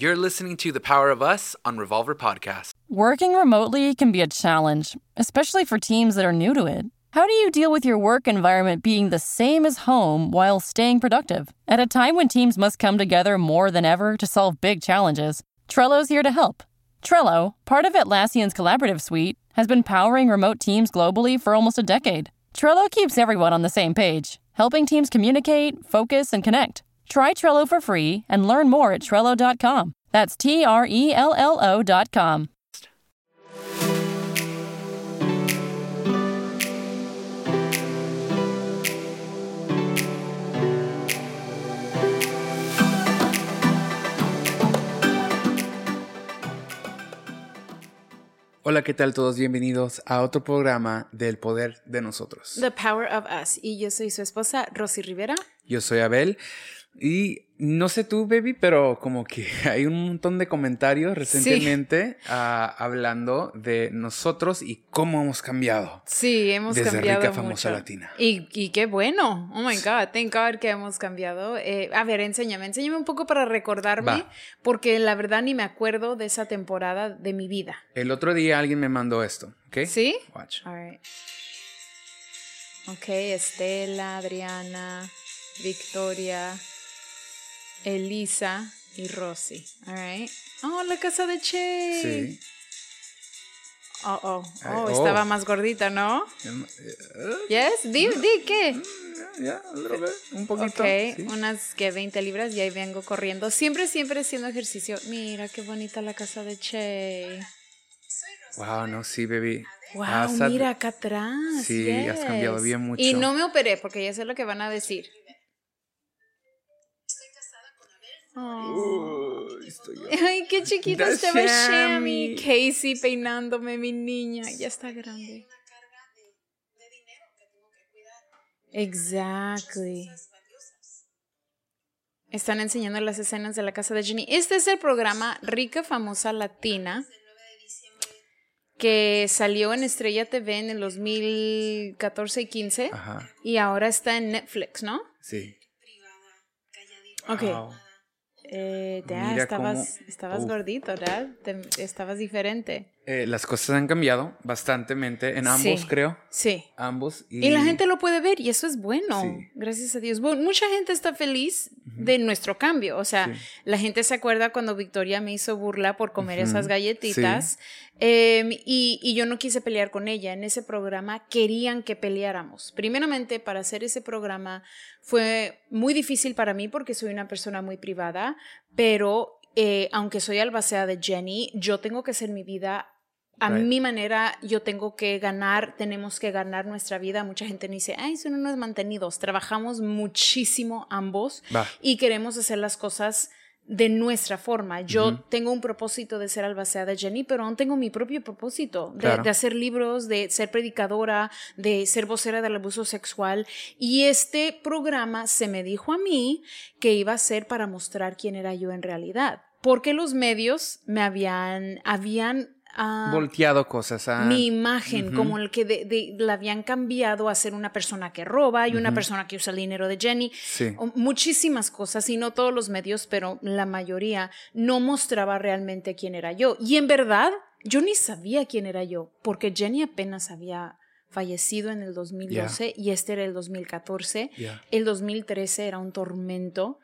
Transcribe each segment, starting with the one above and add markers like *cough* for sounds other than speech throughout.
You're listening to The Power of Us on Revolver Podcast. Working remotely can be a challenge, especially for teams that are new to it. How do you deal with your work environment being the same as home while staying productive? At a time when teams must come together more than ever to solve big challenges, Trello's here to help. Trello, part of Atlassian's collaborative suite, has been powering remote teams globally for almost a decade. Trello keeps everyone on the same page, helping teams communicate, focus, and connect. Try Trello for free and learn more at Trello.com. That's T R E L L O.com. Hola, ¿qué tal todos? Bienvenidos a otro programa del Poder de Nosotros. The Power of Us. Y yo soy su esposa, Rosy Rivera. Yo soy Abel. Y no sé tú, baby, pero como que *laughs* hay un montón de comentarios recientemente ah, hablando de nosotros y cómo hemos cambiado. Sí, hemos Desde cambiado rica, famosa latina. Y, y qué bueno. Oh my God. Thank God que hemos cambiado. Eh, a ver, enséñame. Enséñame un poco para recordarme. Va. Porque la verdad ni me acuerdo de esa temporada de mi vida. El otro día alguien me mandó esto, ¿ok? ¿Sí? Watch. All right. Ok, Estela, Adriana, Victoria, Elisa y Rosy. All right. Oh, la casa de Che. Sí. Oh, oh, oh, estaba más gordita, ¿no? Yes, di, di, ¿qué? Ya, a little bit, un poquito. Ok, sí. unas que 20 libras y ahí vengo corriendo. Siempre, siempre haciendo ejercicio. Mira qué bonita la casa de Che. Wow, no, sí, baby. Wow, mira acá atrás. Sí, has cambiado yes. bien mucho. Y no me operé porque ya sé lo que van a decir. Oh. Estoy- Ay, qué chiquita The estaba. Shammy. Casey peinándome, mi niña. Ya está grande. Exactly. Están enseñando las escenas de la casa de Jenny. Este es el programa Rica Famosa Latina que salió en Estrella TV en el 2014 y 15 Ajá, y ahora está en Netflix, ¿no? sí. Ok. Wow. Eh, ya Mira estabas, cómo- estabas gordito, ¿verdad? Te- estabas diferente. Eh, las cosas han cambiado bastantemente en ambos, Sí. creo. Sí. Ambos. Y, Y la gente lo puede ver y eso es bueno, Sí. gracias a Dios. Mucha gente está feliz de nuestro cambio, o sea, Sí. la gente se acuerda cuando Victoria me hizo burla por comer esas galletitas em, y, y yo no quise pelear con ella. En ese programa querían que peleáramos. Primeramente, para hacer ese programa fue muy difícil para mí porque soy una persona muy privada, pero eh, aunque soy albacea de Jenny, yo tengo que hacer mi vida a Right. mi manera, yo tengo que ganar, tenemos que ganar nuestra vida. Mucha gente me dice, ay, no es mantenidos. Trabajamos muchísimo ambos y queremos hacer las cosas de nuestra forma. Yo tengo un propósito de ser albacea de Jenny, pero aún tengo mi propio propósito de, Claro. de hacer libros, de ser predicadora, de ser vocera del abuso sexual. Y este programa se me dijo a mí que iba a ser para mostrar quién era yo en realidad. Porque los medios me habían, habían ah, Volteado cosas a. mi imagen, como el que de- de- la habían cambiado a ser una persona que roba y una Ujú. persona que usa el dinero de Jenny. Sí. Muchísimas cosas, y no todos los medios, pero la mayoría no mostraba realmente quién era yo. Y en verdad, yo ni sabía quién era yo, porque Jenny apenas había fallecido en el 2012 y este era el 2014. Ya. El 2013 era un tormento.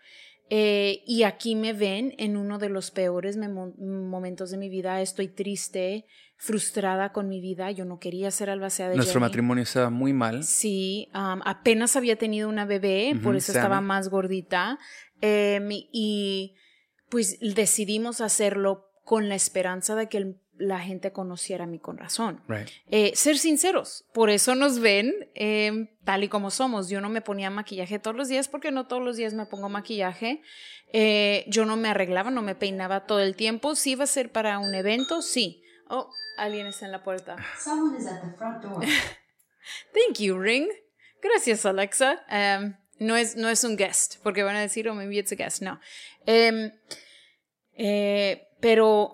Eh, y aquí me ven en uno de los peores momentos de mi vida. Estoy triste, frustrada con mi vida. Yo no quería ser albacea de Nuestro Jenny. matrimonio estaba muy mal. Sí, apenas había tenido una bebé, por eso estaba más gordita. Em, y pues decidimos hacerlo con la esperanza de que el- la gente conociera mi con razón. Right. Eh, ser sinceros, por eso nos ven em, tal y como somos. Yo no me ponía maquillaje todos los días porque no todos los días me pongo maquillaje. Eh, yo no me arreglaba, no me peinaba todo el tiempo. Si iba a ser para un evento, sí. Oh, alguien está en la puerta. *laughs* Someone is at the front door. *laughs* Thank you, Ring. Gracias, Alexa. Um, no, es, no es un guest, porque van a decir, oh, maybe it's a guest. No. Em, eh, pero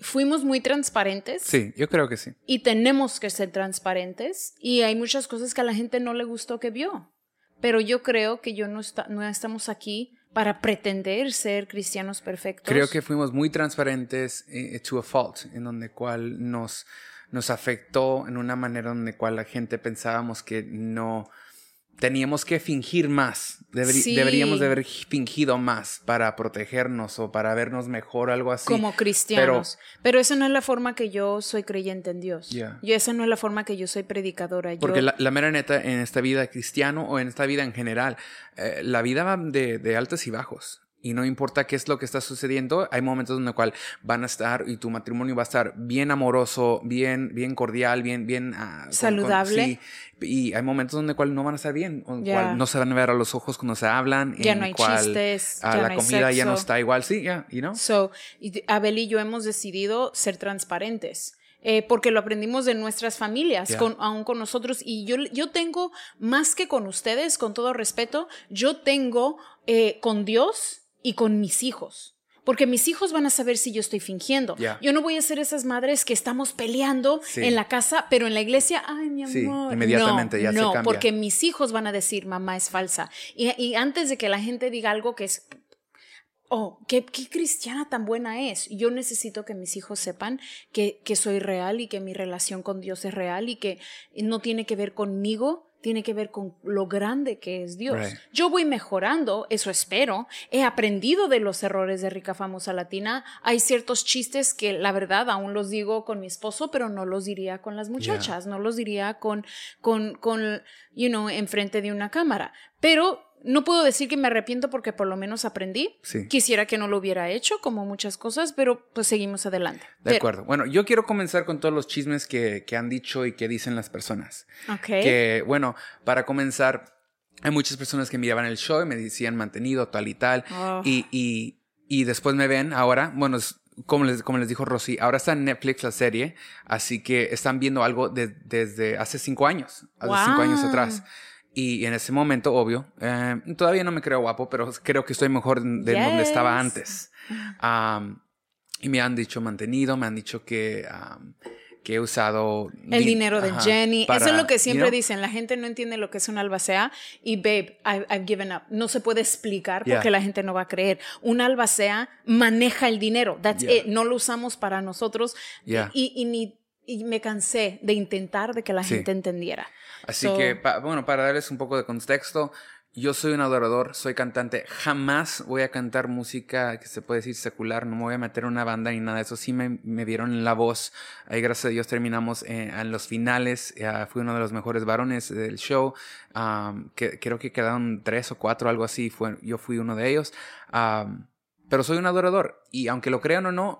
fuimos muy transparentes. Sí, yo creo que sí. Y tenemos que ser transparentes. Y hay muchas cosas que a la gente no le gustó que vio. Pero yo creo que yo no, está, no estamos aquí para pretender ser cristianos perfectos. Creo que fuimos muy transparentes eh, to a fault, en donde cual nos, nos afectó en una manera donde cual la gente pensábamos que no teníamos que fingir más. Deberíamos de haber fingido más para protegernos o para vernos mejor, algo así. Como cristianos. Pero, esa no es la forma que yo soy creyente en Dios. Y esa no es la forma que yo soy predicadora. Porque la, mera neta, en esta vida cristiano o en esta vida en general, eh, la vida va de, de altos y bajos. Y no importa qué es lo que está sucediendo, hay momentos en los cuales van a estar y tu matrimonio va a estar bien amoroso, bien, bien cordial, bien, bien ah, saludable. y hay momentos donde cual no van a estar bien, donde cual no se van a ver a los ojos cuando se hablan, ya no hay chistes, ah, ya la no comida ya no está igual, sí, ya, you know. So, Abel y yo hemos decidido ser transparentes. Eh, porque lo aprendimos de nuestras familias, con, aún con nosotros. Y yo, yo tengo, más que con ustedes, con todo respeto, yo tengo eh, con Dios y con mis hijos. Porque mis hijos van a saber si yo estoy fingiendo. Yo no voy a ser esas madres que estamos peleando en la casa, pero en la iglesia, ay, mi amor. inmediatamente ya se cambia. porque mis hijos van a decir, mamá es falsa. Y, antes de que la gente diga algo que es, oh, ¿qué, qué, cristiana tan buena es. Yo necesito que mis hijos sepan que, que soy real y que mi relación con Dios es real y que no tiene que ver conmigo, tiene que ver con lo grande que es Dios. Yo voy mejorando, eso espero. He aprendido de los errores de Rica Famosa Latina. Hay ciertos chistes que la verdad aún los digo con mi esposo, pero no los diría con las muchachas, no los diría con, con, con, you know, enfrente de una cámara. Pero no puedo decir que me arrepiento porque por lo menos aprendí. Quisiera que no lo hubiera hecho, como muchas cosas, pero pues seguimos adelante. De acuerdo. Bueno, yo quiero comenzar con todos los chismes que, han dicho y que dicen las personas. Ok. Que, bueno, para comenzar, hay muchas personas que miraban el show y me decían mantenido, tal y tal. Oh. Y, y, después me ven ahora, bueno, como les, como les dijo Rosy, ahora está en Netflix la serie, así que están viendo algo desde hace cinco años, hace cinco años atrás. Y en ese momento, obvio, eh, todavía no me creo guapo, pero creo que estoy mejor de donde estaba antes. y me han dicho mantenido, me han dicho que, que he usado... El dinero de Jenny. Eso es lo que siempre dicen. La gente no entiende lo que es un albacea. Y babe, I've, given up. No se puede explicar porque la gente no va a creer. Un albacea maneja el dinero. That's it. No lo usamos para nosotros. Y, y, ni, y me cansé de intentar de que la gente entendiera. Así que, bueno, para darles un poco de contexto, yo soy un adorador, soy cantante. Jamás voy a cantar música que se puede decir secular, no me voy a meter en una banda ni nada eso. Sí me, me dieron en la voz. Ahí, gracias a Dios, terminamos eh, en los finales. fui uno de los mejores varones del show. que, creo que quedaron tres o cuatro, algo así. Fue, yo fui uno de ellos. pero soy un adorador. Y aunque lo crean o no,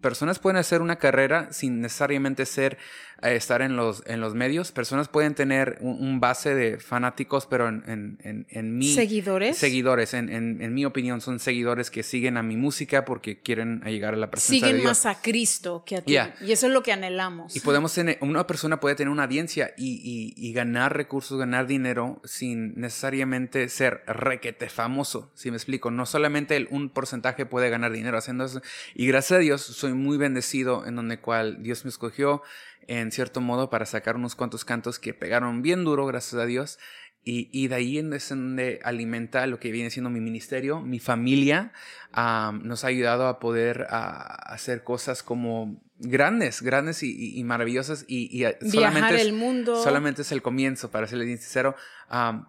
personas pueden hacer una carrera sin necesariamente ser estar en los, en los medios. Personas pueden tener un, base de fanáticos, pero en, en, en, mi... ¿Seguidores? Seguidores, en, en, mi opinión, son seguidores que siguen a mi música porque quieren llegar a la presencia siguen de Dios. más a Cristo que a ti. Y eso es lo que anhelamos. Y podemos tener, una persona puede tener una audiencia y, y, ganar recursos, ganar dinero sin necesariamente ser requete famoso, si me explico. No solamente el, un porcentaje puede ganar dinero haciendo eso. Y gracias a Dios soy muy bendecido en donde cual Dios me escogió en cierto modo para sacar unos cuantos cantos que pegaron bien duro, gracias a Dios. Y, y de ahí es donde alimenta lo que viene siendo mi ministerio, mi familia, nos ha ayudado a poder hacer cosas como grandes, grandes y, maravillosas. Y, y solamente el mundo. Solamente es el comienzo, para serles sincero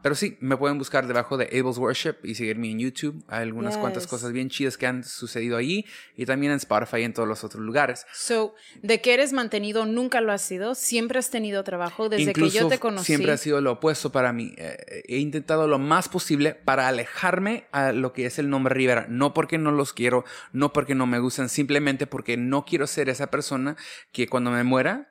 pero sí, me pueden buscar debajo de Abel's Worship y seguirme en YouTube. Hay algunas cuantas cosas bien chidas que han sucedido ahí y también en Spotify y en todos los otros lugares. So, de que eres mantenido, nunca lo has sido. Siempre has tenido trabajo desde que yo te conocí. Siempre ha sido lo opuesto para mí. Eh, he intentado lo más posible para alejarme a lo que es el nombre Rivera. No porque no los quiero, no porque no me gustan, simplemente porque no quiero ser esa persona que cuando me muera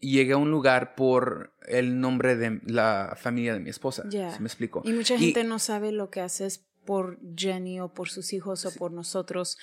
llegué a un lugar por el nombre de la familia de mi esposa. Ya. me explico? Y mucha gente no sabe lo que haces por Jenny o por sus hijos o por nosotros.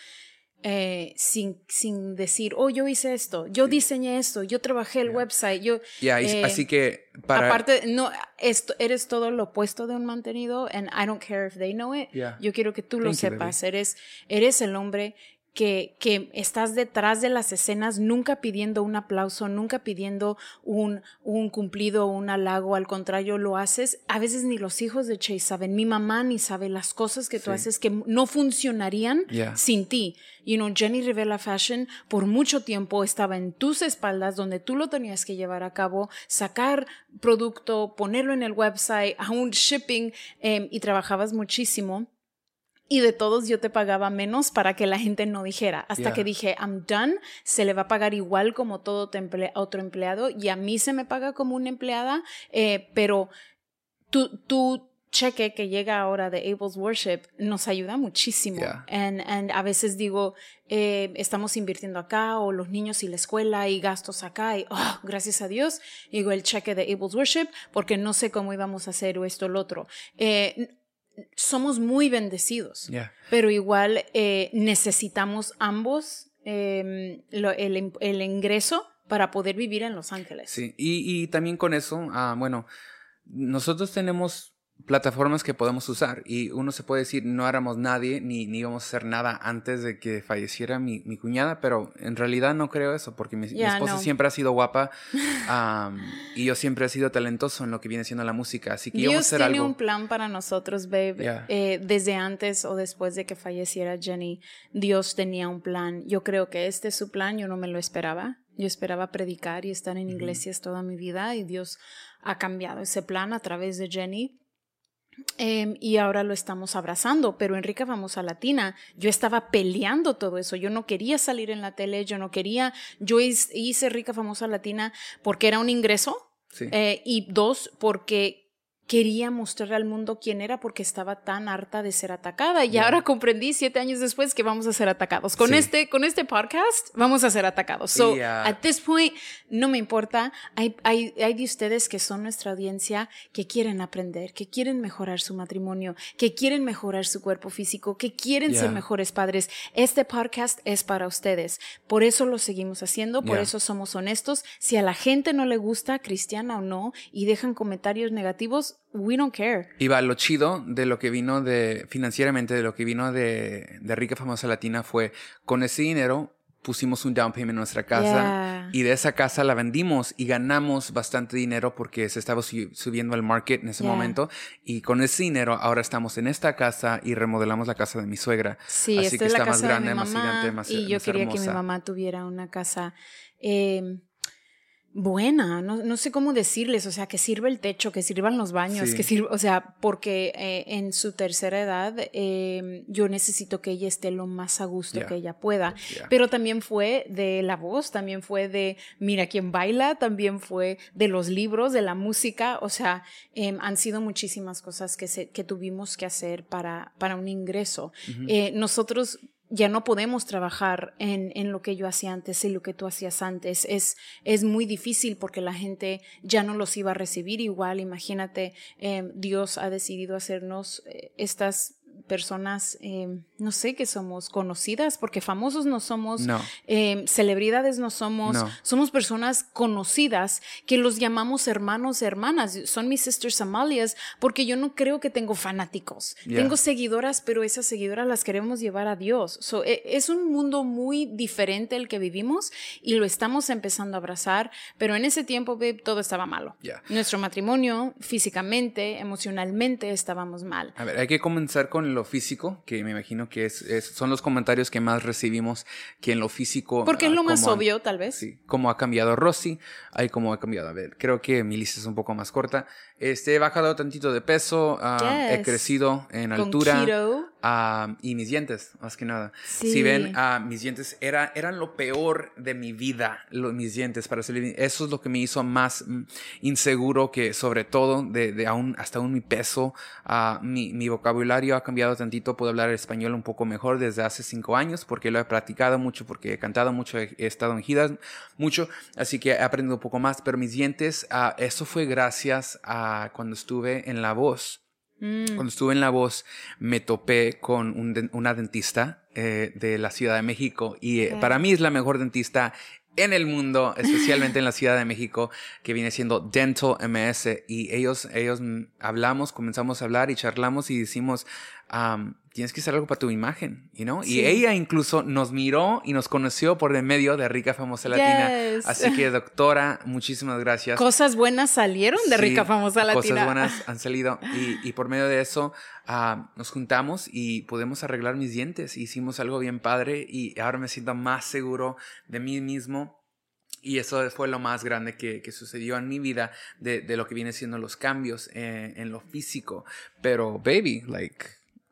Eh, sin, sin decir, oh, yo hice esto, yo diseñé esto, yo trabajé el website, yo... Ya, eh, así que para... Aparte, no, esto, eres todo lo opuesto de un mantenido, and I don't care if they know it. Yo quiero que tú lo sepas, eres, eres el hombre que, que, estás detrás de las escenas, nunca pidiendo un aplauso, nunca pidiendo un, un cumplido o un halago, al contrario, lo haces. A veces ni los hijos de Chase saben, mi mamá ni sabe las cosas que tú haces que no funcionarían sin ti. You know, Jenny Rivera Fashion por mucho tiempo estaba en tus espaldas donde tú lo tenías que llevar a cabo, sacar producto, ponerlo en el website, aún shipping, em, y trabajabas muchísimo y de todos yo te pagaba menos para que la gente no dijera. Hasta que dije, I'm done, se le va a pagar igual como todo otro empleado y a mí se me paga como una empleada, eh, pero tu, tu cheque que llega ahora de Abel's Worship nos ayuda muchísimo. Y a veces digo, eh, estamos invirtiendo acá o los niños y la escuela y gastos acá y oh, gracias a Dios, digo el cheque de Abel's Worship porque no sé cómo íbamos a hacer esto o lo otro. Eh, somos muy bendecidos, pero igual eh, necesitamos ambos em, el, ingreso para poder vivir en Los Ángeles. Sí, y, también con eso, ah, bueno, nosotros tenemos plataformas que podemos usar y uno se puede decir no éramos nadie ni, ni íbamos a hacer nada antes de que falleciera mi, mi cuñada, pero en realidad no creo eso porque mi, esposa siempre ha sido guapa *laughs* y yo siempre he sido talentoso en lo que viene siendo la música, así que Dios a tiene un plan para nosotros, babe. Eh, desde antes o después de que falleciera Jenny, Dios tenía un plan. Yo creo que este es su plan, yo no me lo esperaba. Yo esperaba predicar y estar en iglesias toda mi vida y Dios ha cambiado ese plan a través de Jenny Em, y ahora lo estamos abrazando, pero en Rica Famosa Latina. Yo estaba peleando todo eso, yo no quería salir en la tele, yo no quería, yo hice Rica Famosa Latina porque era un ingreso eh, y dos, porque quería mostrar al mundo quién era porque estaba tan harta de ser atacada. Y ahora comprendí siete años después que vamos a ser atacados. Con este con este podcast vamos a ser atacados. So at this point no me importa. Hay, hay, hay de ustedes que son nuestra audiencia que quieren aprender que quieren mejorar su matrimonio que quieren mejorar su cuerpo físico que quieren ser mejores padres. Este podcast es para ustedes. Por eso lo seguimos haciendo por eso somos honestos. Si a la gente no le gusta cristiana o no y dejan comentarios negativos we don't care. Y va, lo chido de lo que vino de, financieramente, de lo que vino de, de Rica Famosa Latina fue, con ese dinero pusimos un down payment en nuestra casa y de esa casa la vendimos y ganamos bastante dinero porque se estaba subiendo al market en ese momento y con ese dinero ahora estamos en esta casa y remodelamos la casa de mi suegra. Sí, Así que está más grande, más gigante, más Y yo quería que mi mamá tuviera una casa eh, buena, no, no, sé cómo decirles, o sea, que sirva el techo, que sirvan los baños, que sirva, o sea, porque eh, en su tercera edad eh, yo necesito que ella esté lo más a gusto que ella pueda, pero también fue de la voz, también fue de mira quién baila, también fue de los libros, de la música, o sea, em, han sido muchísimas cosas que, se, que tuvimos que hacer para, para un ingreso. Eh, nosotros ya no podemos trabajar en, en, lo que yo hacía antes y lo que tú hacías antes. Es, es muy difícil porque la gente ya no los iba a recibir igual. Imagínate, eh, Dios ha decidido hacernos eh, estas personas, em, no sé, que somos conocidas, porque famosos no somos, em, celebridades no somos, somos personas conocidas que los llamamos hermanos, hermanas, son mis sisters Amalias, porque yo no creo que tengo fanáticos, tengo seguidoras, pero esas seguidoras las queremos llevar a Dios. E, es un mundo muy diferente el que vivimos y lo estamos empezando a abrazar, pero en ese tiempo, todo estaba malo. Nuestro matrimonio, físicamente, emocionalmente, estábamos mal. A ver, hay que comenzar con lo físico, que me imagino que es, son los comentarios que más recibimos que en lo físico. Porque es lo más obvio, tal vez. Sí, como ha cambiado Rosy, hay como ha cambiado. A ver, creo que mi lista es un poco más corta. Este, he bajado tantito de peso, ah, he crecido en altura. Ah, y mis dientes, más que nada. Si ven, uh, mis dientes era, eran lo peor de mi vida, mis dientes, para ser Eso es lo que me hizo más mm, inseguro que sobre todo de, de aún, hasta aún mi peso. mi, mi vocabulario ha cambiado tantito, puedo hablar español un poco mejor desde hace cinco años porque lo he practicado mucho, porque he cantado mucho, he, estado en giras mucho, así que he aprendido un poco más, pero mis dientes, eso fue gracias a cuando estuve en La Voz. Mm. Cuando estuve en La Voz, me topé con una dentista eh, de la Ciudad de México y eh, para mí es la mejor dentista en el mundo, especialmente en la Ciudad de México, que viene siendo Dental MS. Y ellos, ellos hablamos, comenzamos a hablar y charlamos y decimos, tienes que hacer algo para tu imagen, you know? Y ella incluso nos miró y nos conoció por el medio de Rica Famosa Latina. Así que, doctora, muchísimas gracias. Cosas buenas salieron de Rica Famosa Latina. Cosas buenas *laughs* han salido. Y, por medio de eso ah, nos juntamos y pudimos arreglar mis dientes. Hicimos algo bien padre y ahora me siento más seguro de mí mismo. Y eso fue lo más grande que, sucedió en mi vida de, lo que viene siendo los cambios eh, en lo físico. Pero, baby, like,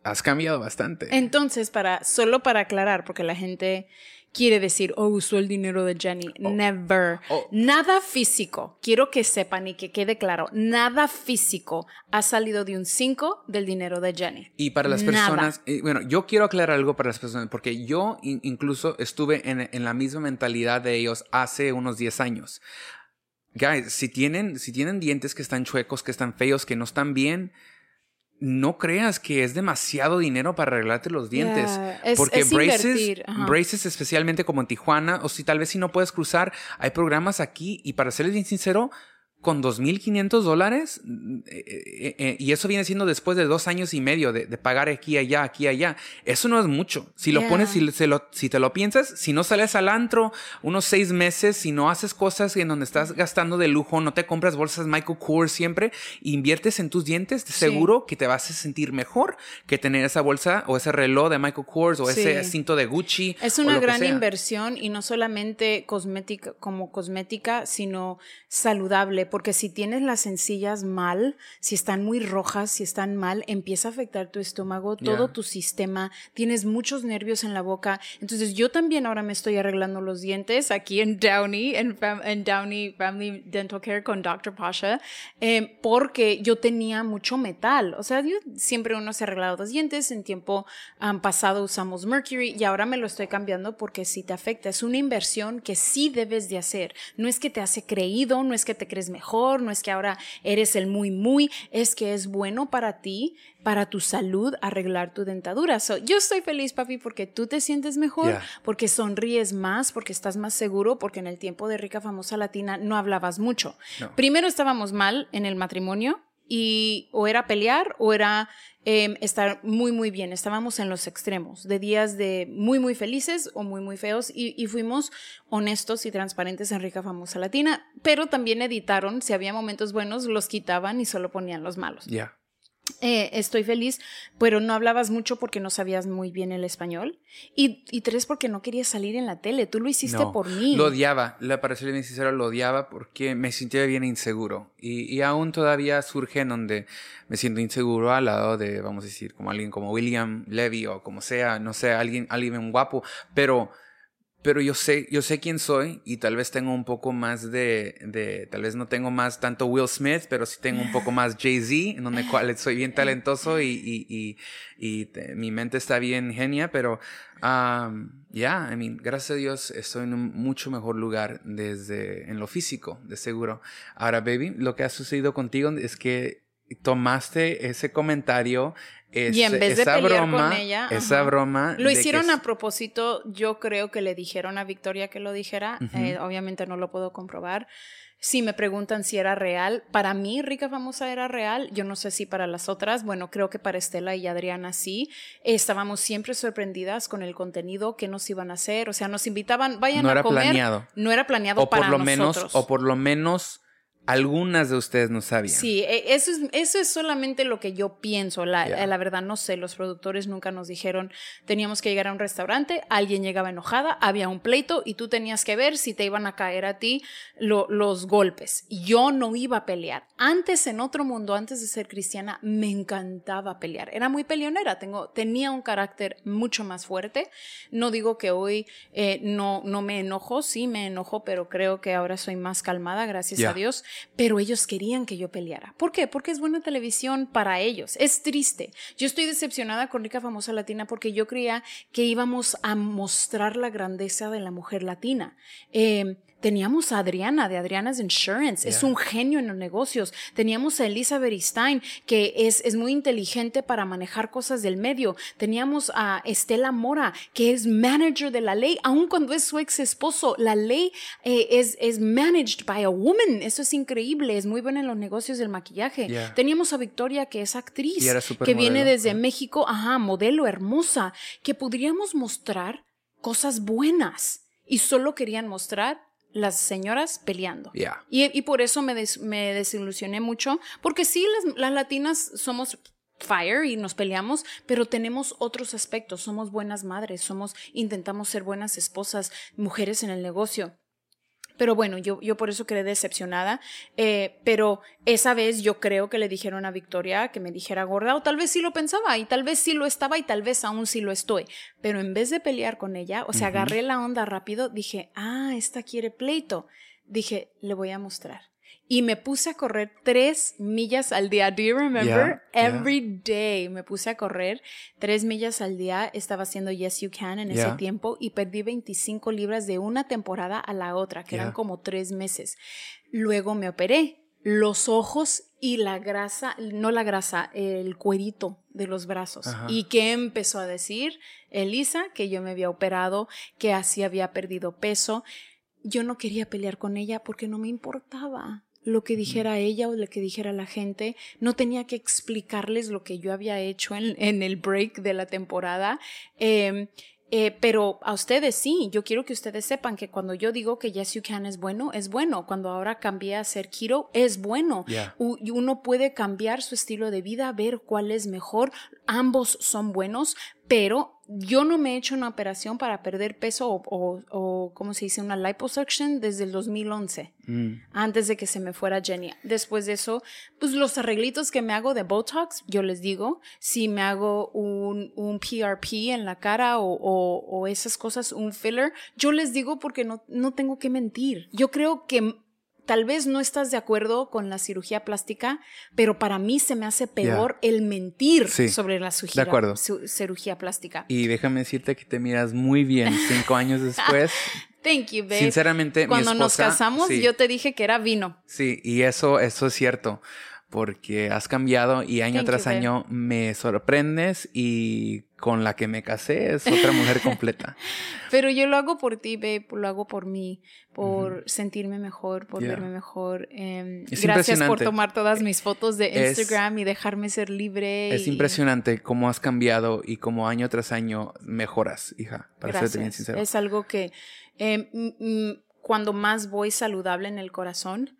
Has cambiado bastante. Entonces, para, solo para aclarar, porque la gente quiere decir, oh, usó el dinero de Jenny. Oh. Never. Oh. Nada físico. Quiero que sepan y que quede claro, nada físico ha salido de un 5 del dinero de Jenny. Y para las personas, bueno, yo quiero aclarar algo para las personas, porque yo incluso estuve en, en, la misma mentalidad de ellos hace unos 10 años. Guys, si tienen, si tienen dientes que están chuecos, que están feos, que no están bien, no creas que es demasiado dinero para arreglarte los dientes. porque braces, braces, especialmente como en Tijuana, o si tal vez si no puedes cruzar, hay programas aquí y para serles bien sincero, con 2.500 dólares, eh, eh, eh, y eso viene siendo después de dos años y medio de, pagar aquí, allá, aquí, allá. Eso no es mucho. Si lo pones, si, lo, si te lo piensas, si no sales al antro unos seis meses, si no haces cosas en donde estás gastando de lujo, no te compras bolsas Michael Kors siempre, inviertes en tus dientes, seguro que te vas a sentir mejor que tener esa bolsa o ese reloj de Michael Kors o ese cinto de Gucci. Es una gran inversión y no solamente cosmética, como cosmética, sino saludable porque si tienes las sencillas mal, si están muy rojas, si están mal, empieza a afectar tu estómago, todo tu sistema, tienes muchos nervios en la boca. Entonces yo también ahora me estoy arreglando los dientes aquí en Downey, en, Downey Family Dental Care con Dr. Pasha, eh, porque yo tenía mucho metal. O sea, yo, siempre uno se ha arreglado los dientes, en tiempo pasado usamos Mercury y ahora me lo estoy cambiando porque sí te afecta. Es una inversión que sí debes de hacer. No es que te hace creído, no es que te crees mejor no es que ahora eres el muy, muy, es que es bueno para ti, para tu salud, arreglar tu dentadura. yo estoy feliz, papi, porque tú te sientes mejor, porque sonríes más, porque estás más seguro, porque en el tiempo de Rica Famosa Latina no hablabas mucho. Primero estábamos mal en el matrimonio y o era pelear o era em, estar muy, muy bien. Estábamos en los extremos, de días de muy, muy felices o muy, muy feos y, fuimos honestos y transparentes en Rica Famosa Latina, pero también editaron, si había momentos buenos, los quitaban y solo ponían los malos. Ya. Eh, estoy feliz, pero no hablabas mucho porque no sabías muy bien el español. Y, y tres, porque no querías salir en la tele. Tú lo hiciste por mí. Lo odiaba. Para ser bien sincero, lo odiaba porque me sentía bien inseguro. Y, y, aún todavía surge en donde me siento inseguro al lado de, vamos a decir, como alguien como William Levy o como sea, no sé, alguien, alguien guapo. Pero pero yo sé, yo sé quién soy y tal vez tengo un poco más de, de, tal vez no tengo más tanto Will Smith, pero sí tengo un poco *laughs* más Jay-Z, en donde cual soy bien talentoso y, y, y, y mi mente está bien genia, pero ya, I mean, gracias a Dios estoy en un mucho mejor lugar desde en lo físico, de seguro. Ahora, baby, lo que ha sucedido contigo es que tomaste ese comentario y en vez de pelear con ella, esa broma. Lo hicieron a propósito. Yo creo que le dijeron a Victoria que lo dijera. Eh, obviamente no lo puedo comprobar. Si me preguntan si era real, para mí Rica Famosa era real. Yo no sé si para las otras. Bueno, creo que para Estela y Adriana sí. Estábamos siempre sorprendidas con el contenido que nos iban a hacer. O sea, nos invitaban, vayan no a era comer. Planeado. No era planeado o para por lo Menos, o por lo menos algunas de ustedes no sabían. Sí, e, eso es, eso es solamente lo que yo pienso. La, la, verdad, no sé, los productores nunca nos dijeron, teníamos que llegar a un restaurante, alguien llegaba enojada, había un pleito y tú tenías que ver si te iban a caer a ti los golpes. Yo no iba a pelear. Antes, en otro mundo, antes de ser cristiana, me encantaba pelear. Era muy peleonera, tengo, tenía un carácter mucho más fuerte. No digo que hoy eh, no, no me enojo, sí me enojo, pero creo que ahora soy más calmada, gracias a Dios pero ellos querían que yo peleara. ¿Por qué? Porque es buena televisión para ellos. Es triste. Yo estoy decepcionada con Rica Famosa Latina porque yo creía que íbamos a mostrar la grandeza de la mujer latina. Eh, Teníamos a Adriana de Adriana's Insurance, es un genio en los negocios. Teníamos a Elizabeth Stein, que es, es muy inteligente para manejar cosas del medio. Teníamos a Estela Mora, que es manager de la ley, aun cuando es su ex esposo. La ley eh, es, es managed by a woman. Eso es increíble, es muy buena en los negocios del maquillaje. Yeah. Teníamos a Victoria, que es actriz, que viene desde. México, ajá, modelo hermosa, que podríamos mostrar cosas buenas y solo querían mostrar las señoras peleando. Yeah. Y, y por eso me, des- me desilusioné mucho, porque sí, las, las latinas somos fire y nos peleamos, pero tenemos otros aspectos, somos buenas madres, somos, intentamos ser buenas esposas, mujeres en el negocio. Pero bueno, yo, yo por eso quedé decepcionada. eh, pero esa vez yo creo que le dijeron a Victoria que me dijera gorda, o tal vez sí lo pensaba, y tal vez sí lo estaba, y tal vez aún sí lo estoy. Pero en vez de pelear con ella, o sea, agarré la onda rápido, dije, ah, esta quiere pleito. Dije, le voy a mostrar. Y me puse a correr tres millas al día. Do you remember? Yeah, yeah. Every day me puse a correr tres millas al día. Estaba haciendo Yes You Can en ese tiempo y perdí 25 libras de una temporada a la otra, que eran como tres meses. Luego me operé. Los ojos y la grasa, no la grasa, el cuerito de los brazos. Ajá. ¿Y qué empezó a decir? Elisa, que yo me había operado, que así había perdido peso. Yo no quería pelear con ella porque no me importaba lo que dijera ella o lo que dijera la gente. No tenía que explicarles lo que yo había hecho en, en el break de la temporada. Eh, eh, pero a ustedes sí, yo quiero que ustedes sepan que cuando yo digo que Yes You Can es bueno, es bueno. Cuando ahora cambié a ser keto, es bueno. Yeah. Uno puede cambiar su estilo de vida, ver cuál es mejor. Ambos son buenos, pero yo no me he hecho una operación para perder peso o, o, o ¿cómo se dice? Una liposuction desde el 2011 Mm. antes de que se me fuera Jenny. Después de eso, pues los arreglitos que me hago de Botox, yo les digo, si me hago un, un PRP en la cara o, o- o esas cosas, un filler, yo les digo porque no, no tengo que mentir. Yo creo que tal vez no estás de acuerdo con la cirugía plástica, pero para mí se me hace peor el mentir Sí, sobre la cirugía, acuerdo. su- cirugía plástica. Y déjame decirte que te miras muy bien cinco años después. *laughs* Thank you, babe. Sinceramente, mi Cuando nos esposa- casamos, sí. yo te dije que era vino. Sí, y eso, eso es cierto, porque has cambiado y año Thank tras you, año me sorprendes y con la que me casé es otra mujer completa. *laughs* Pero yo lo hago por ti, babe, lo hago por mí, por sentirme mejor, por Yeah. verme mejor. Em, gracias por tomar todas mis fotos de Es- Instagram y dejarme ser libre. Es y- impresionante cómo has cambiado y cómo año tras año mejoras, hija, para serte bien sincero. Es algo que em, cuando más voy saludable en el corazón,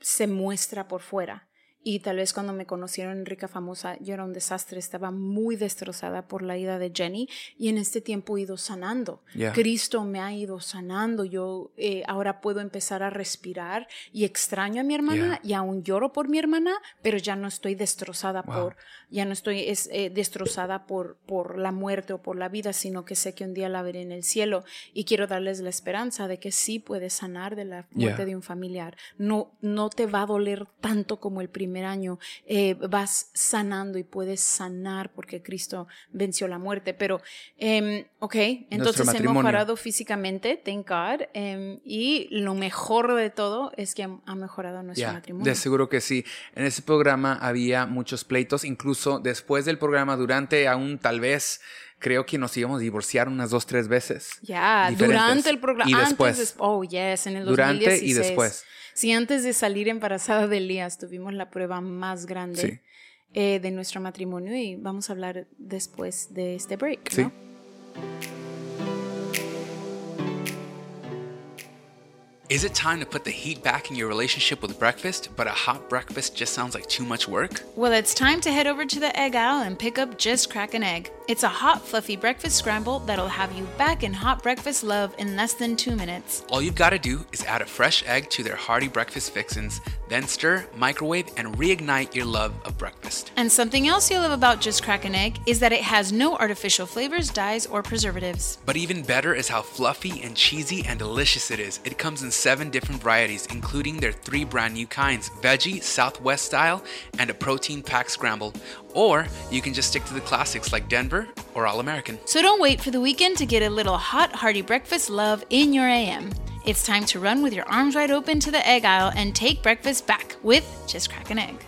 se muestra por fuera. Y tal vez cuando me conocieron en Rica Famosa, yo era un desastre, estaba muy destrozada por la ida de Jenny y en este tiempo he ido sanando. Cristo me ha ido sanando. Yo eh, ahora puedo empezar a respirar y extraño a mi hermana y aún lloro por mi hermana, pero ya no estoy destrozada Wow. por, ya no estoy es, eh, destrozada por, por la muerte o por la vida, sino que sé que un día la veré en el cielo y quiero darles la esperanza de que sí puedes sanar de la muerte Yeah. de un familiar. No, no te va a doler tanto como el primer año. Eh, vas sanando y puedes sanar porque Cristo venció la muerte. Pero, em, ok, entonces he matrimonio. mejorado físicamente, thank God. em, y lo mejor de todo es que ha mejorado nuestro Ya, matrimonio. de seguro que sí. En ese programa había muchos pleitos, incluso después del programa, durante aún tal vez, creo que nos íbamos a divorciar unas dos, tres veces. Ya, durante el programa. Y antes después. des- oh, yes, en el Durante 2016. y después. Sí, antes de salir embarazada de Elías, tuvimos la prueba más grande Sí. eh, de nuestro matrimonio y vamos a hablar después de este break, Sí. ¿no? Is it time to put the heat back in your relationship with breakfast, but a hot breakfast just sounds like too much work? Well, it's time to head over to the Egg Owl and pick up Just Crack an Egg. It's a hot, fluffy breakfast scramble that'll have you back in hot breakfast love in less than two minutes. All you've got to do is add a fresh egg to their hearty breakfast fixins, then stir, microwave, and reignite your love of breakfast. And something else you'll love about Just Crack an Egg is that it has no artificial flavors, dyes, or preservatives. But even better is how fluffy and cheesy and delicious it is. It comes in seven different varieties, including their three brand new kinds veggie, Southwest style, and a protein packed scramble. Or you can just stick to the classics like Denver or All American. So don't wait for the weekend to get a little hot, hearty breakfast love in your AM. It's time to run with your arms wide open to the egg aisle and take breakfast back with Just Crack an Egg.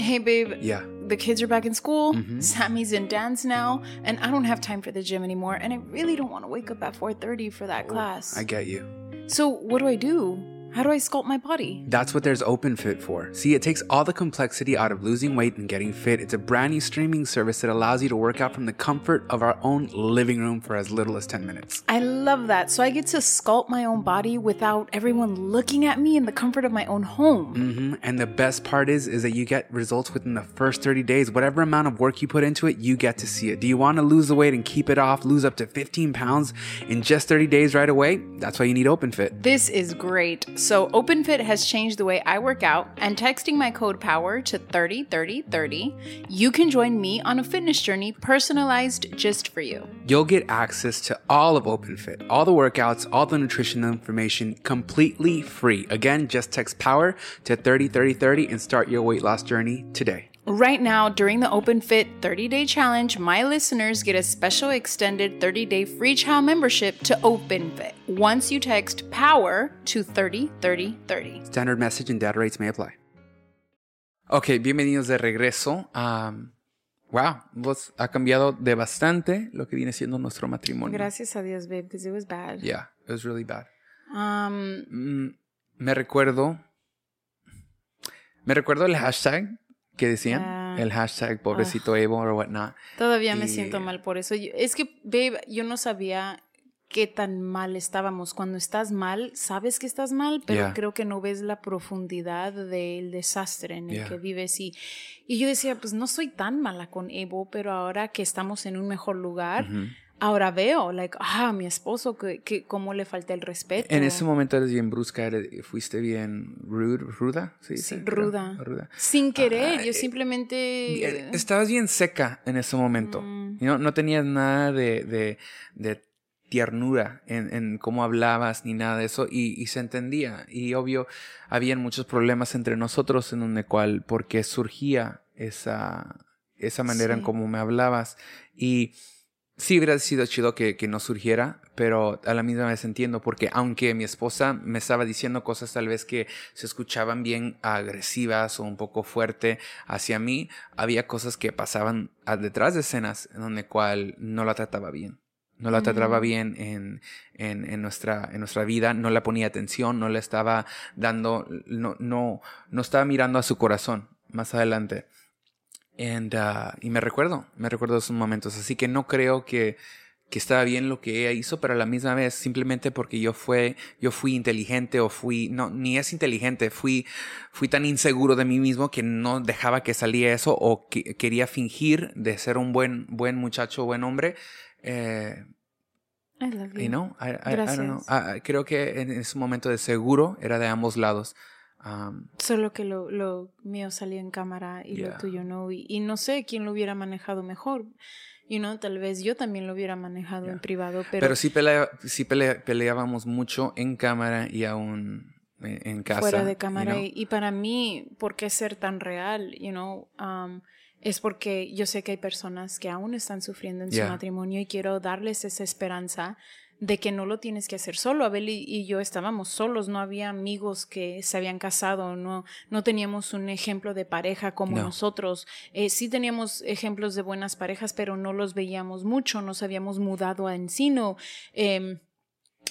Hey, babe. Yeah. The kids are back in school. Mm-hmm. Sammy's in dance now, and I don't have time for the gym anymore. And I really don't want to wake up at 4:30 for that oh, class. I get you. so what do I do? How do I sculpt my body? That's what there's OpenFit for. See, it takes all the complexity out of losing weight and getting fit. It's a brand new streaming service that allows you to work out from the comfort of our own living room for as little as 10 minutes. I love that. So I get to sculpt my own body without everyone looking at me in the comfort of my own home. hmm And the best part is, is that you get results within the first 30 days. Whatever amount of work you put into it, you get to see it. Do you want to lose the weight and keep it off, lose up to 15 pounds in just 30 days right away? That's why you need OpenFit. This is great. So OpenFit has changed the way I work out, and texting my code POWER to 303030, you can join me on a fitness journey personalized just for you. You'll get access to all of OpenFit, all the workouts, all the nutrition information completely free. Again, just text POWER to 303030 and start your weight loss journey today. Right now, during the OpenFit 30 day challenge, my listeners get a special extended 30 day free trial membership to OpenFit once you text POWER to 303030. Standard message and data rates may apply. Ok, bienvenidos de regreso. Um, wow, vos ha cambiado de bastante lo que viene siendo nuestro matrimonio. Gracias a Dios, babe, because it was bad. Yeah, it was really bad. Um, Mm, me recuerdo. Me recuerdo el hashtag que decían. Ah. el hashtag pobrecito Evo or whatnot. todavía me siento mal por eso. Es que, babe, yo no sabía qué tan mal estábamos. Cuando estás mal, sabes que estás mal, pero Yeah. creo que no ves la profundidad del desastre en el Yeah. que vives. Y, y yo decía, pues no soy tan mala con Evo, pero ahora que estamos en un mejor lugar. Ahora veo, like, ah, mi esposo, que, que cómo le falta el respeto. En ese momento eres bien brusca, eres- fuiste bien rude, ruda, sí, ruda. ruda. Sin querer, Ah, yo eh, simplemente... Bien, Estabas bien seca en ese momento. Mm. You know, no tenías nada de, de, de tiernura en, en cómo hablabas ni nada de eso y, y se entendía. Y obvio, habían muchos problemas entre nosotros en donde cual, porque surgía esa, esa manera en cómo me hablabas. Y sí hubiera sido chido que, que no surgiera, pero a la misma vez entiendo, porque aunque mi esposa me estaba diciendo cosas tal vez que se escuchaban bien agresivas o un poco fuerte hacia mí, había cosas que pasaban a- detrás de escenas en donde cual no la trataba bien. No la trataba Ujú. bien en, en, en nuestra, en nuestra vida, no le ponía atención, no le estaba dando, no, no, no estaba mirando a su corazón más adelante. And, uh, y me recuerdo, me recuerdo esos momentos. Así que no creo que, que estaba bien lo que ella hizo, pero a la misma vez, simplemente porque yo fue, yo fui inteligente o fui, no, ni es inteligente, fui, fui tan inseguro de mí mismo que no dejaba que salía eso o que quería fingir de ser un buen, buen muchacho, buen hombre. Eh, I love you. you know, I, I- I don't know. Ah, creo que en ese momento de seguro era de ambos lados. Um, Solo que lo, lo mío salió en cámara y Yeah. lo tuyo no. Y, y no sé quién lo hubiera manejado mejor. You know, tal vez yo también lo hubiera manejado en privado, pero, Pero, sí, pelea- sí pelea- peleábamos mucho en cámara y aún en, en casa. fuera de you cámara. know. y, y para mí, ¿por qué ser tan real? You know, um, es porque yo sé que hay personas que aún están sufriendo en Yeah. su matrimonio y quiero darles esa esperanza de que no lo tienes que hacer solo. Abel y, y yo estábamos solos, no había amigos que se habían casado, no, no teníamos un ejemplo de pareja como No. nosotros. Eh, sí teníamos ejemplos de buenas parejas, pero no los veíamos mucho, nos habíamos mudado a Encino. em,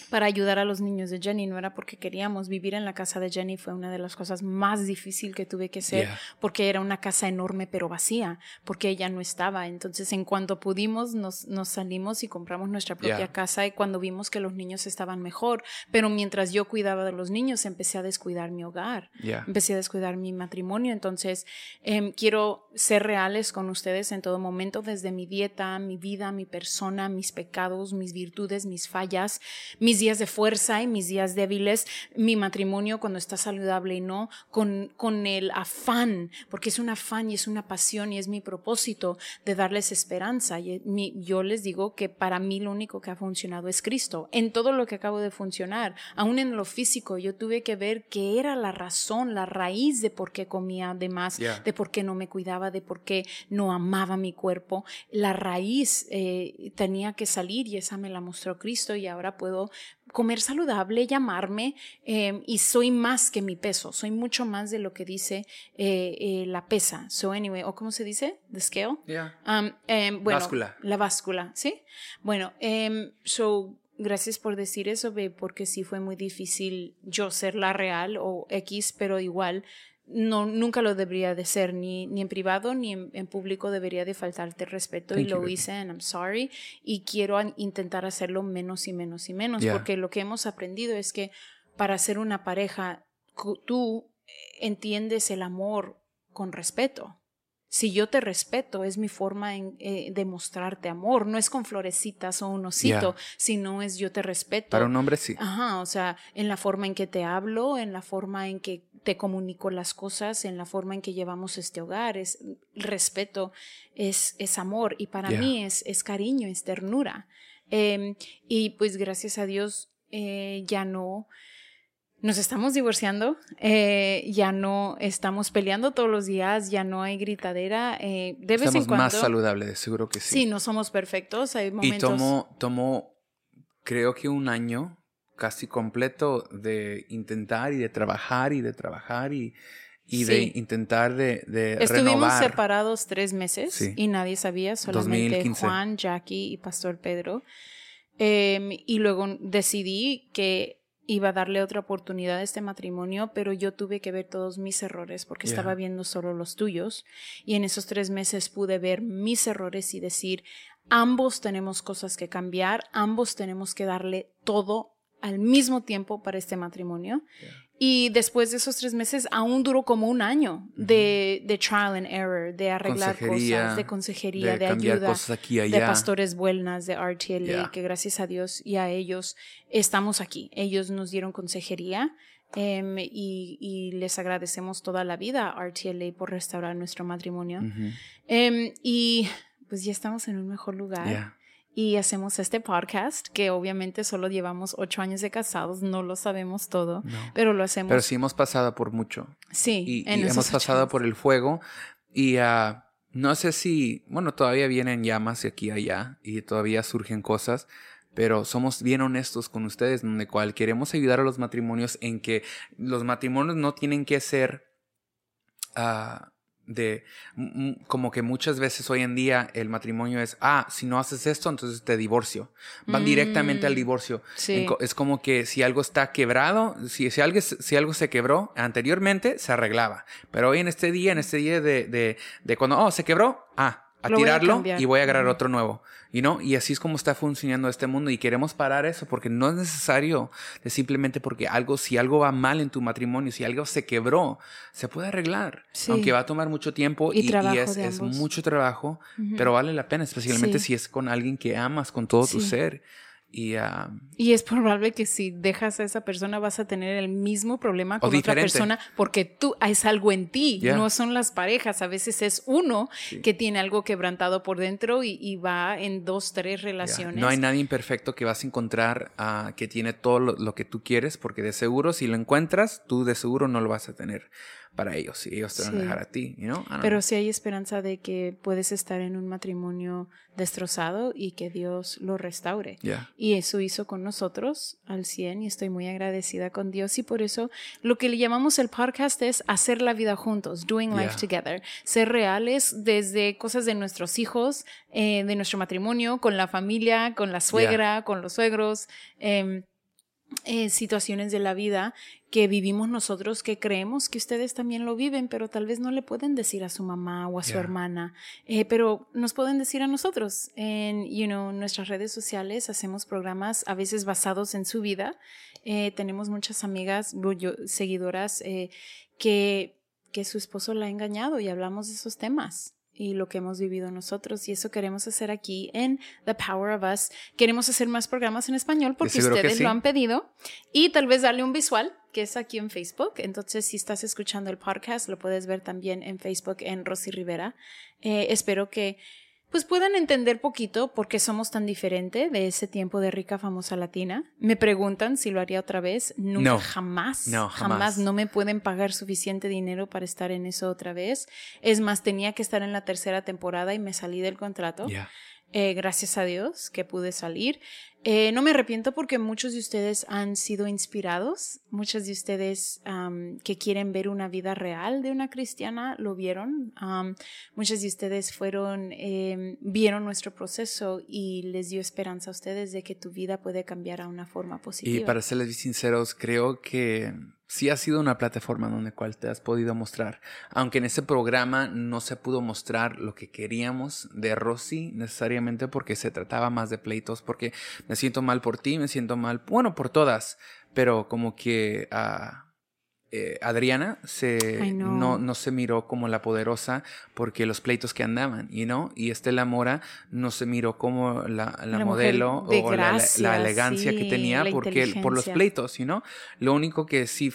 para ayudar a los niños de Jenny, no era porque queríamos vivir en la casa de Jenny, fue una de las cosas más difíciles que tuve que hacer, Yeah. porque era una casa enorme pero vacía, porque ella no estaba. Entonces, en cuanto pudimos, nos, nos salimos y compramos nuestra propia Yeah. casa y cuando vimos que los niños estaban mejor, pero mientras yo cuidaba de los niños, empecé a descuidar mi hogar Yeah. empecé a descuidar mi matrimonio. Entonces, em, quiero ser reales con ustedes en todo momento, desde mi dieta, mi vida, mi persona, mis pecados, mis virtudes, mis fallas, mis días de fuerza y mis días débiles, mi matrimonio cuando está saludable y no, con, con el afán, porque es un afán y es una pasión y es mi propósito de darles esperanza. Y mi- yo les digo que para mí lo único que ha funcionado es Cristo. En todo lo que acabo de funcionar, aún en lo físico, yo tuve que ver qué era la razón, la raíz de por qué comía de más, Yeah. de por qué no me cuidaba, de por qué no amaba mi cuerpo. La raíz eh, tenía que salir y esa me la mostró Cristo y ahora puedo comer saludable, llamarme, em, y soy más que mi peso, soy mucho más de lo que dice eh, eh, la pesa. So anyway, o cómo se dice, the scale. Yeah. Um, em, bueno, Báscula. La báscula, ¿sí? Bueno, em, so gracias por decir eso, porque sí fue muy difícil yo ser la real o X, pero igual no, nunca lo debería de ser, ni, ni en privado ni en, en público debería de faltarte respeto y Thank lo hice and I'm sorry y quiero intentar hacerlo menos y menos y menos Yeah. porque lo que hemos aprendido es que para ser una pareja tú entiendes el amor con respeto. Si yo te respeto, es mi forma en, eh, de mostrarte amor. No es con florecitas o un osito, Yeah. sino es yo te respeto. Para un hombre sí. Ajá, o sea, en la forma en que te hablo, en la forma en que te comunico las cosas, en la forma en que llevamos este hogar, es respeto, es, es amor y para Yeah. mí es, es cariño, es ternura. Em, y pues gracias a Dios eh, ya no nos estamos divorciando, eh, ya no estamos peleando todos los días, ya no hay gritadera, eh, de vez Estamos en cuando. más saludables, de seguro que Sí, sí. no somos perfectos, hay y momentos. tomó, tomó, creo que un año casi completo de intentar y de trabajar y de trabajar y, y de intentar de, de Estuvimos renovar. separados tres meses Sí. y nadie sabía, solamente 2015. Juan, Jackie y Pastor Pedro. Em, y luego decidí que iba a darle otra oportunidad a este matrimonio, pero yo tuve que ver todos mis errores porque Yeah. estaba viendo solo los tuyos. Y en esos tres meses pude ver mis errores y decir, ambos tenemos cosas que cambiar, ambos tenemos que darle todo al mismo tiempo para este matrimonio. Y después de esos tres meses, aún duró como un año de, de trial and error, de arreglar cosas, de consejería, de, de cambiar ayuda, cosas aquí y de allá. pastores buenas, de RTLA, Yeah. que gracias a Dios y a ellos estamos aquí. Ellos nos dieron consejería em, y, y les agradecemos toda la vida a RTLA por restaurar nuestro matrimonio. Em, y pues ya estamos en un mejor lugar Yeah. Y hacemos este podcast que obviamente solo llevamos ocho años de casados, no lo sabemos todo, No. pero lo hacemos. Pero sí hemos pasado por mucho. sí, y, en y hemos pasado años. por el fuego y ah, no sé si, bueno, todavía vienen llamas de aquí a allá y todavía surgen cosas, pero somos bien honestos con ustedes, donde cual queremos ayudar a los matrimonios en que los matrimonios no tienen que ser ah, de m- m- como que muchas veces hoy en día el matrimonio es ah si no haces esto entonces te divorcio van Mm. directamente al divorcio Sí. Es como que si algo está quebrado, si, si, algo, si algo se quebró anteriormente, se arreglaba. Pero hoy en este día, en este día de, de, de cuando, oh, se quebró, ah, a Lo voy a tirarlo cambiar. y voy a agarrar otro nuevo. Y no, y así es como está funcionando este mundo y queremos parar eso porque no es necesario de simplemente porque algo, si algo va mal en tu matrimonio, si algo se quebró, se puede arreglar. Sí. Aunque va a tomar mucho tiempo Y y, y trabajo es, mucho trabajo, pero vale la pena, especialmente Sí. si es con alguien que amas con todo tu ser. Y ah, Y es probable que si dejas a esa persona vas a tener el mismo problema con otra persona porque tú es algo en ti, Yeah. no son las parejas, a veces es uno Sí. que tiene algo quebrantado por dentro y, y va en dos, tres relaciones. No hay nadie imperfecto que vas a encontrar ah, que tiene todo lo, lo que tú quieres, porque de seguro si lo encuentras, tú de seguro no lo vas a tener para ellos y ellos te van a dejar a ti, you know? Pero sí hay esperanza de que puedes estar en un matrimonio destrozado y que Dios lo restaure. Yeah. Y eso hizo con nosotros al 100 y estoy muy agradecida con Dios y por eso lo que le llamamos el podcast es hacer la vida juntos, doing life Yeah. together, ser reales desde cosas de nuestros hijos, eh, de nuestro matrimonio, con la familia, con la suegra, con los suegros. em, eh, situaciones de la vida que vivimos nosotros que creemos que ustedes también lo viven, pero tal vez no le pueden decir a su mamá o a su hermana, eh, pero nos pueden decir a nosotros. En you know, nuestras redes sociales hacemos programas a veces basados en su vida. Eh, tenemos muchas amigas, yo- seguidoras eh, que, que su esposo la ha engañado y hablamos de esos temas y lo que hemos vivido nosotros y eso queremos hacer aquí en The Power of Us. Queremos hacer más programas en español porque ustedes sí. lo han pedido y tal vez darle un visual que es aquí en Facebook. Entonces, si estás escuchando el podcast, lo puedes ver también en Facebook en Rosy Rivera. Eh, espero que pues puedan entender poquito por qué somos tan diferente de ese tiempo de rica famosa latina. Me preguntan si lo haría otra vez. Nunca, No. jamás. No, jamás. jamás. No me pueden pagar suficiente dinero para estar en eso otra vez. Es más, tenía que estar en la tercera temporada y me salí del contrato. Yeah. Eh, gracias a Dios que pude salir. Eh, no me arrepiento porque muchos de ustedes han sido inspirados, muchos de ustedes que quieren ver una vida real de una cristiana lo vieron, Am, muchos de ustedes fueron, em, vieron nuestro proceso y les dio esperanza a ustedes de que tu vida puede cambiar a una forma Y positiva. para serles sinceros, creo que sí ha sido una plataforma donde cual te has podido mostrar. Aunque en ese programa no se pudo mostrar lo que queríamos de Rosy necesariamente porque se trataba más de pleitos, porque me siento mal por ti, me siento mal, bueno, por todas, pero como que ah, eh, Adriana se, no. no, no se miró como la poderosa porque los pleitos que andaban, you know? y Estela Mora no se miró como la, la La modelo de o la- la, gracia, elegancia que sí, tenía la porque por los pleitos, ¿no? Lo único que sí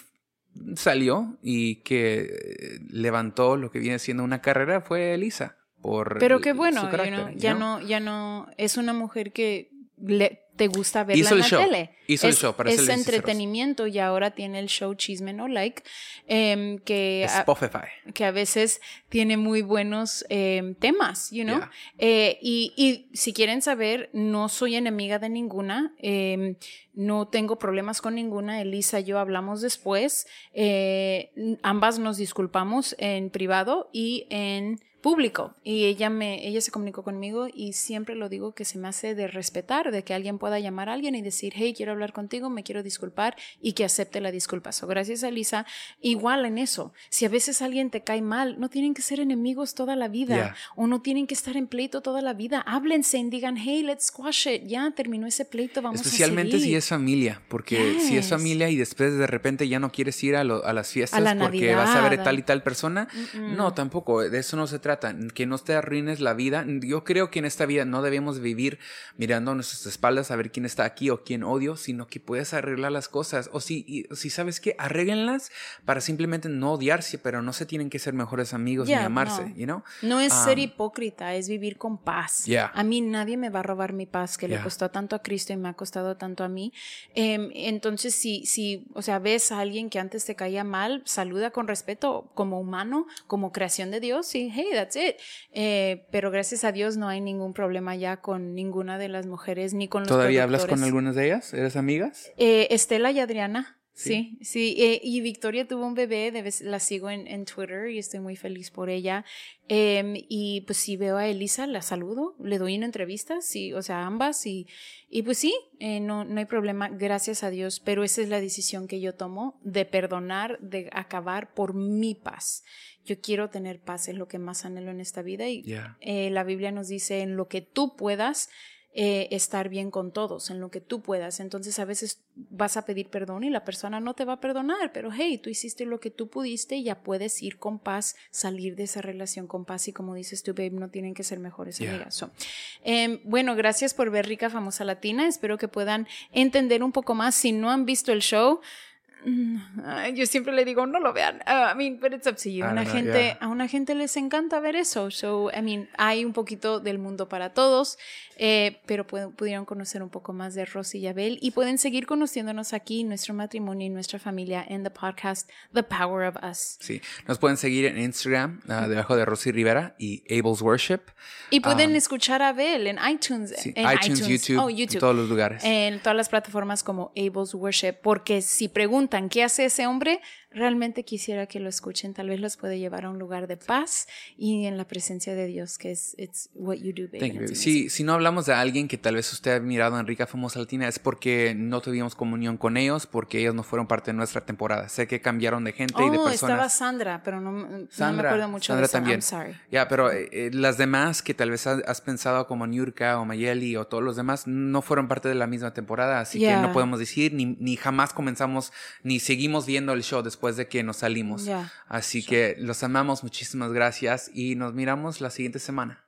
salió y que levantó lo que viene siendo una carrera fue Elisa. Por Pero qué bueno, su you carácter, know, you ya know? no, ya no, es una mujer que le, te gusta verla Hizo en el la show, tele. hizo el es, show, para es sinceros. entretenimiento y ahora tiene el show Chisme No Like, em, que, a, Spotify. que a veces tiene muy buenos em, temas, you know. Yeah. Eh, y, y si quieren saber, no soy enemiga de ninguna, em, no tengo problemas con ninguna. Elisa y yo hablamos después. eh, ambas nos disculpamos en privado y en público. Y ella me, ella se comunicó conmigo y siempre lo digo que se me hace de respetar, de que alguien pueda llamar a alguien y decir, hey, quiero hablar contigo, me quiero disculpar y que acepte la disculpa. So, gracias a Elisa. Igual en eso, si a veces alguien te cae mal, no tienen que ser enemigos toda la vida Yeah. o no tienen que estar en pleito toda la vida. Háblense y digan, hey, let's squash it. Ya terminó ese pleito, vamos Especialmente a si seguir. es familia, porque si es Yes. familia y después de repente ya no quieres ir a, lo- a las fiestas la porque vas a ver Navidad. tal y tal persona, no, tampoco, de eso no se trata, que no te arruines la vida. Yo creo que en esta vida no debemos vivir mirando a nuestras espaldas a ver quién está aquí o quién odio, sino que puedes arreglar las cosas. O si, y- si sabes que arréglenlas para simplemente no odiarse, pero no se tienen que ser mejores amigos Ya, ni amarse, no. you know? No es ser Um, hipócrita, es vivir con paz. Yeah. A mí nadie me va a robar mi paz, que le Yeah. costó tanto a Cristo y me ha costado tanto a mí. Em, entonces, si, si, o sea, ves a alguien que antes te caía mal, saluda con respeto como humano, como creación de Dios y hey, that's it. Eh, pero gracias a Dios no hay ningún problema ya con ninguna de las mujeres ni con los ¿Todavía hablas con algunas de ellas? ¿Eres amigas? Eh, Estela y Adriana. Sí. Sí, sí. eh, y Victoria tuvo un bebé, de vez- la sigo en, en Twitter y estoy muy feliz por ella. Em, y pues si veo a Elisa, la saludo, le doy una entrevista, sí, o sea, ambas. Y, y pues sí, eh, no, no hay problema, gracias a Dios. Pero esa es la decisión que yo tomo de perdonar, de acabar por mi paz. Yo quiero tener paz, es lo que más anhelo en esta vida. Y Yeah. eh, la Biblia nos dice en lo que tú puedas eh, estar bien con todos, en lo que tú puedas. Entonces a veces vas a pedir perdón y la persona no te va a perdonar, pero hey, tú hiciste lo que tú pudiste y ya puedes ir con paz, salir de esa relación con paz y como dices tú, babe, no tienen que ser mejores Yeah. amigas. So, em, bueno, gracias por ver Rica Famosa Latina. Espero que puedan entender un poco más. Si no han visto el show, yo siempre le digo, no lo vean. Uh, I mean, but it's up to you. I Una know, gente, yeah. a una gente les encanta ver eso. So, I mean, hay un poquito del mundo para todos, eh, pero pu- pudieron conocer un poco más de Rosy y Abel y pueden seguir conociéndonos aquí, nuestro matrimonio y nuestra familia en the podcast The Power of Us. Sí, nos pueden seguir en Instagram, ah, debajo de Rosy Rivera y Abel's Worship. Y pueden Um, escuchar a Abel en iTunes, Sí, en iTunes, YouTube, oh, en YouTube, todos los lugares. en todas las plataformas como Abel's Worship, porque si preguntan qué hace ese hombre, realmente quisiera que lo escuchen, tal vez los puede llevar a un lugar de paz y en la presencia de Dios, que es it's what you do, baby. Thank you, baby. Si, si no hablamos de alguien que tal vez usted ha mirado en Rica Famosa Latina es porque no tuvimos comunión con ellos, porque ellos no fueron parte de nuestra temporada. Sé que cambiaron de gente y de Oh, personas. estaba Sandra, pero no, no me Sandra, acuerdo mucho Sandra de también. I'm sorry. Ya, pero eh, eh, las demás que tal vez has, has pensado como Niurka o Mayeli o todos los demás no fueron parte de la misma temporada, así que Yeah. no podemos decir ni, ni jamás comenzamos ni seguimos viendo el show después de que nos salimos. Yeah. Así que los amamos, muchísimas gracias y nos miramos la siguiente semana.